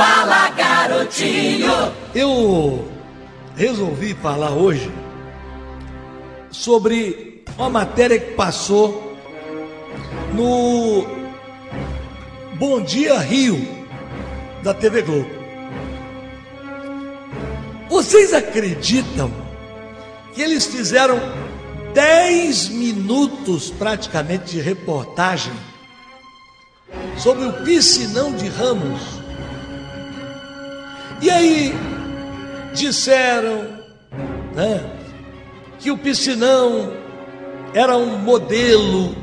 Fala, garotinho! Eu resolvi falar hoje sobre uma matéria que passou no Bom Dia Rio da TV Globo. Vocês acreditam que eles fizeram 10 minutos praticamente de reportagem sobre o piscinão de Ramos? E aí disseram né, que o piscinão era um modelo.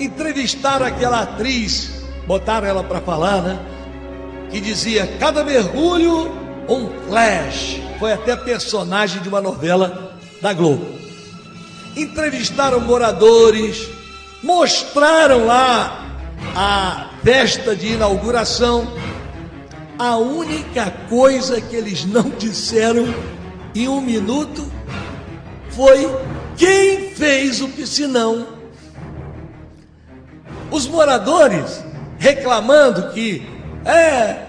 Entrevistaram aquela atriz, botaram ela para falar, né? Que dizia: cada mergulho, um flash. Foi até personagem de uma novela da Globo. Entrevistaram moradores, mostraram lá a festa de inauguração a única coisa que eles não disseram em um minuto foi quem fez o piscinão. Os moradores reclamando que é,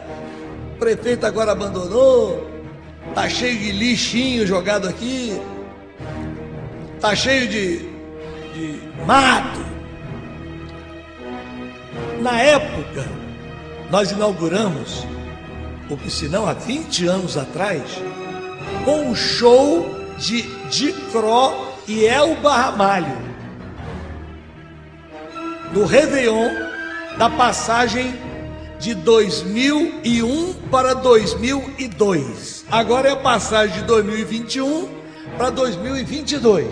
o prefeito agora abandonou, tá cheio de lixinho jogado aqui, tá cheio de, de mato. Na época, nós inauguramos o piscinão há 20 anos atrás, com o show de Dicró e Elba Ramalho, no Réveillon da passagem de 2001 para 2002. Agora é a passagem de 2021 para 2022.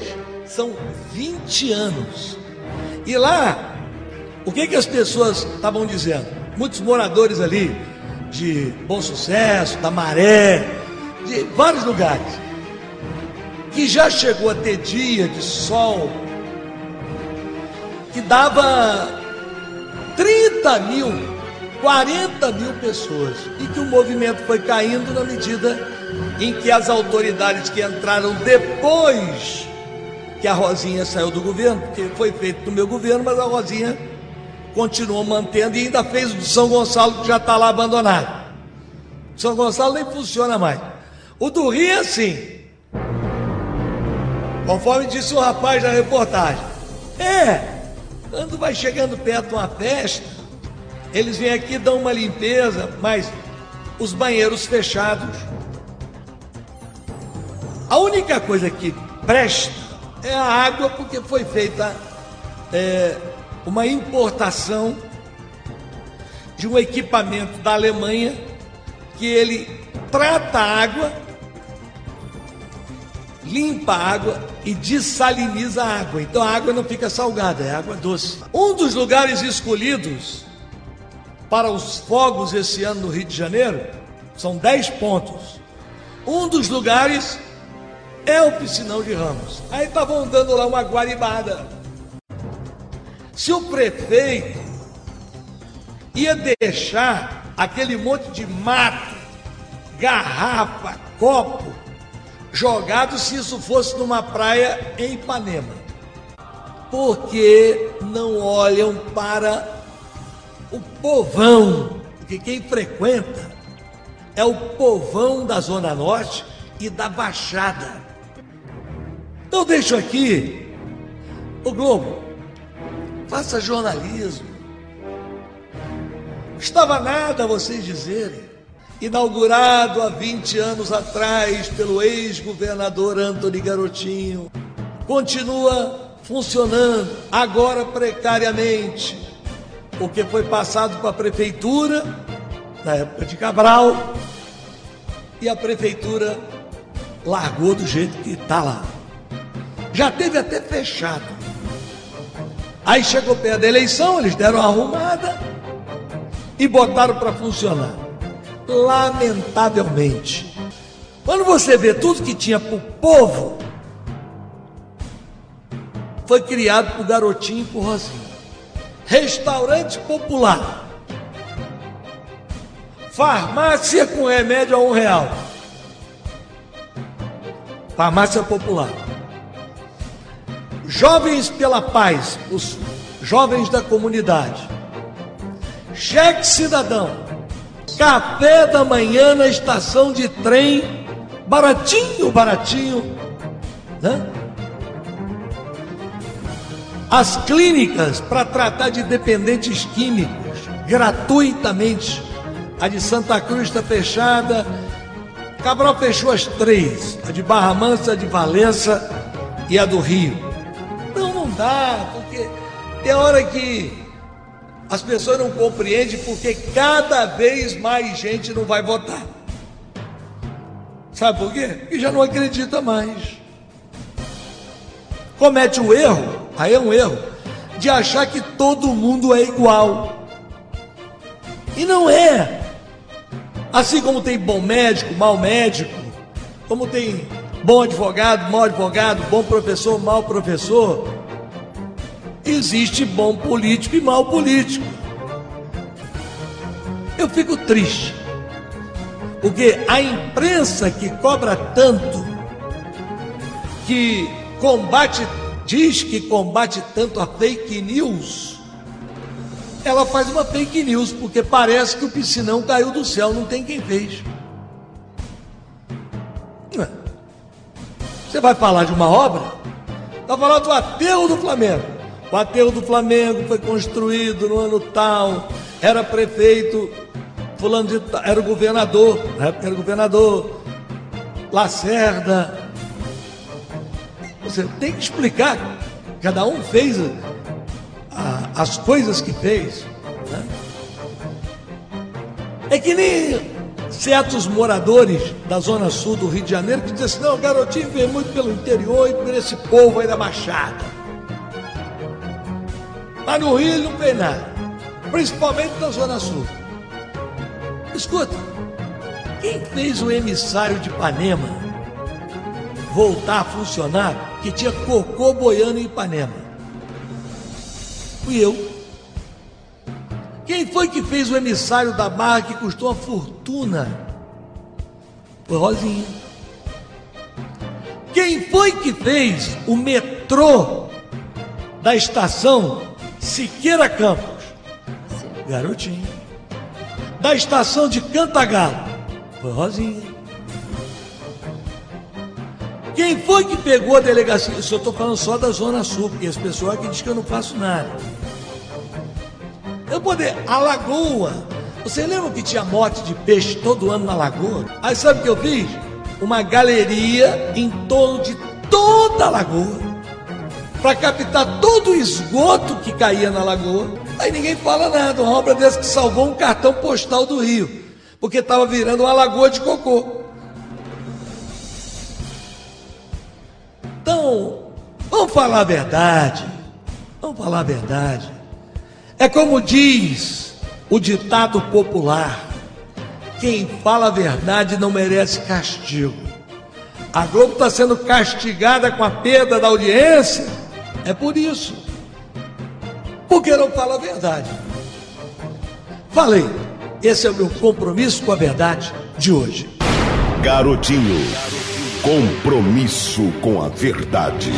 São 20 anos. E lá, o que, que as pessoas estavam dizendo? Muitos moradores ali, de Bom Sucesso, da Maré, de vários lugares, que já chegou a ter dia de sol, que dava 30 mil, 40 mil pessoas, e que o movimento foi caindo na medida em que as autoridades que entraram depois que a Rosinha saiu do governo, porque foi feito no meu governo, mas a Rosinha continuou mantendo e ainda fez o de São Gonçalo, que já está lá abandonado. São Gonçalo nem funciona mais. O do Rio é assim. Conforme disse o rapaz da reportagem. É, quando vai chegando perto de uma festa, eles vêm aqui dão uma limpeza, mas os banheiros fechados. A única coisa que presta é a água, porque foi feita é, uma importação de um equipamento da Alemanha que ele trata a água, limpa a água e dessaliniza a água. Então a água não fica salgada, é água doce. Um dos lugares escolhidos para os fogos esse ano no Rio de Janeiro são 10 pontos. Um dos lugares é o Piscinão de Ramos. Aí estavam dando lá uma guaribada. Se o prefeito ia deixar aquele monte de mato, garrafa, copo, jogado se isso fosse numa praia em Ipanema. Porque não olham para o povão, porque quem frequenta é o povão da Zona Norte e da Baixada. Então deixo aqui o Globo faça jornalismo. Não estava nada a vocês dizerem. Inaugurado há 20 anos atrás pelo ex-governador Antony Garotinho, continua funcionando, agora precariamente, porque foi passado para a prefeitura, na época de Cabral, e a prefeitura largou do jeito que está lá. Já teve até fechado. Aí chegou perto da eleição, eles deram uma arrumada e botaram para funcionar. Lamentavelmente. Quando você vê tudo que tinha para o povo, foi criado por garotinho e por Rosinha. Restaurante popular. Farmácia com remédio a um real. Farmácia popular. Jovens pela Paz, os jovens da comunidade. Cheque cidadão. Café da manhã na estação de trem, baratinho, baratinho. Né? As clínicas para tratar de dependentes químicos, gratuitamente. A de Santa Cruz está fechada. Cabral fechou as três: a de Barra Mansa, a de Valença e a do Rio. Dá, porque tem hora que as pessoas não compreendem porque cada vez mais gente não vai votar. Sabe por quê? Porque já não acredita mais. Comete o erro, aí é um erro, de achar que todo mundo é igual. E não é. Assim como tem bom médico, mau médico, como tem bom advogado, mau advogado, bom professor, mau professor, existe bom político e mau político. Eu fico triste, porque a imprensa que cobra tanto, que combate, diz que combate tanto a fake news, ela faz uma fake news, porque parece que o piscinão caiu do céu, não tem quem fez. Você vai falar de uma obra? Está falando do aterro do Flamengo. O aterro do Flamengo foi construído no ano tal, era prefeito, fulano de era o governador, na época era governador, Lacerda. Você tem que explicar, cada um fez a, as coisas que fez. Né? É que nem certos moradores da zona sul do Rio de Janeiro que dizem assim, não, garotinho veio muito pelo interior e por esse povo aí da Baixada. Mas no Rio não tem nada, principalmente na Zona Sul. Escuta, quem fez o emissário de Ipanema voltar a funcionar que tinha cocô boiando em Ipanema? Fui eu. Quem foi que fez o emissário da Barra que custou uma fortuna? Foi Rosinha. Quem foi que fez o metrô da estação Siqueira Campos, garotinho. Da estação de Cantagalo, foi Rosinha. Quem foi que pegou a delegacia? Isso eu estou falando só da Zona Sul, porque esse pessoal aqui diz que eu não faço nada. Eu poder, a lagoa. Você lembra que tinha morte de peixe todo ano na lagoa? Aí sabe o que eu fiz? Uma galeria em torno de toda a lagoa para captar todo o esgoto que caía na lagoa. Aí ninguém fala nada. Uma obra dessa que salvou um cartão postal do Rio, porque estava virando uma lagoa de cocô. Então, vamos falar a verdade. Vamos falar a verdade. É como diz o ditado popular: quem fala a verdade não merece castigo. A Globo está sendo castigada com a perda da audiência é por isso. Porque não fala a verdade. Falei, esse é o meu compromisso com a verdade de hoje. Garotinho, compromisso com a verdade.